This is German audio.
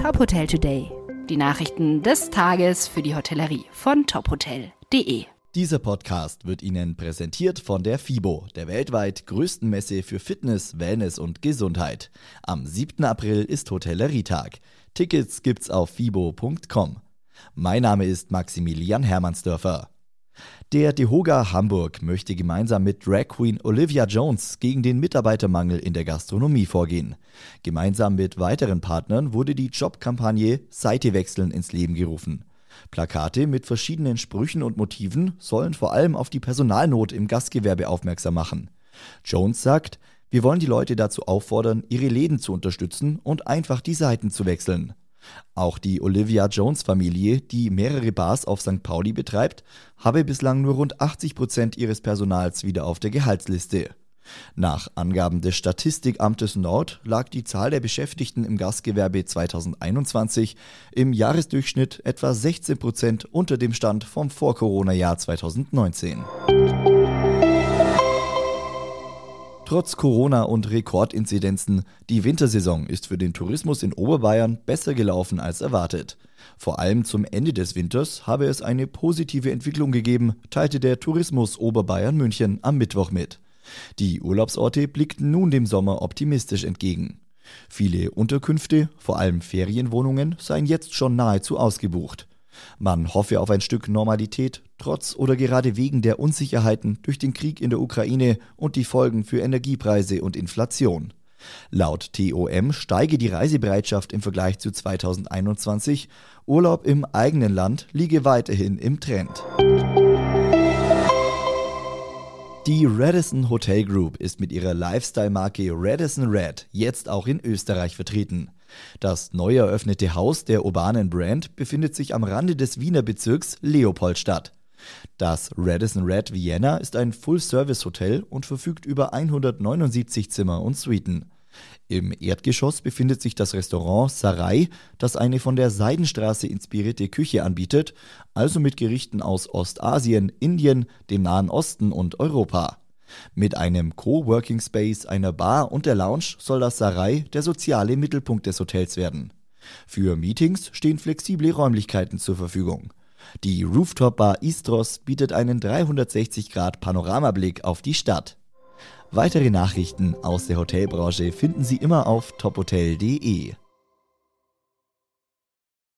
Top Hotel Today. Die Nachrichten des Tages für die Hotellerie von tophotel.de. Dieser Podcast wird Ihnen präsentiert von der FIBO, der weltweit größten Messe für Fitness, Wellness und Gesundheit. Am 7. April ist Hotellerietag. Tickets gibt's auf fibo.com. Mein Name ist Maximilian Hermannsdörfer. Der Dehoga Hamburg möchte gemeinsam mit Drag Queen Olivia Jones gegen den Mitarbeitermangel in der Gastronomie vorgehen. Gemeinsam mit weiteren Partnern wurde die Jobkampagne Seite wechseln ins Leben gerufen. Plakate mit verschiedenen Sprüchen und Motiven sollen vor allem auf die Personalnot im Gastgewerbe aufmerksam machen. Jones sagt, wir wollen die Leute dazu auffordern, ihre Läden zu unterstützen und einfach die Seiten zu wechseln. Auch die Olivia Jones Familie, die mehrere Bars auf St. Pauli betreibt, habe bislang nur rund 80 Prozent ihres Personals wieder auf der Gehaltsliste. Nach Angaben des Statistikamtes Nord lag die Zahl der Beschäftigten im Gastgewerbe 2021 im Jahresdurchschnitt etwa 16 Prozent unter dem Stand vom Vor-Corona-Jahr 2019. Trotz Corona und Rekordinzidenzen, die Wintersaison ist für den Tourismus in Oberbayern besser gelaufen als erwartet. Vor allem zum Ende des Winters habe es eine positive Entwicklung gegeben, teilte der Tourismus Oberbayern München am Mittwoch mit. Die Urlaubsorte blickten nun dem Sommer optimistisch entgegen. Viele Unterkünfte, vor allem Ferienwohnungen, seien jetzt schon nahezu ausgebucht. Man hoffe auf ein Stück Normalität, trotz oder gerade wegen der Unsicherheiten durch den Krieg in der Ukraine und die Folgen für Energiepreise und Inflation. Laut TOM steige die Reisebereitschaft im Vergleich zu 2021. Urlaub im eigenen Land liege weiterhin im Trend. Die Radisson Hotel Group ist mit ihrer Lifestyle-Marke Radisson Red jetzt auch in Österreich vertreten. Das neu eröffnete Haus der urbanen Brand befindet sich am Rande des Wiener Bezirks Leopoldstadt. Das Radisson Red Vienna ist ein Full-Service-Hotel und verfügt über 179 Zimmer und Suiten. Im Erdgeschoss befindet sich das Restaurant Sarai, das eine von der Seidenstraße inspirierte Küche anbietet, also mit Gerichten aus Ostasien, Indien, dem Nahen Osten und Europa. Mit einem Coworking Space, einer Bar und der Lounge soll das Sarai der soziale Mittelpunkt des Hotels werden. Für Meetings stehen flexible Räumlichkeiten zur Verfügung. Die Rooftop Bar Istros bietet einen 360-Grad-Panoramablick auf die Stadt. Weitere Nachrichten aus der Hotelbranche finden Sie immer auf tophotel.de.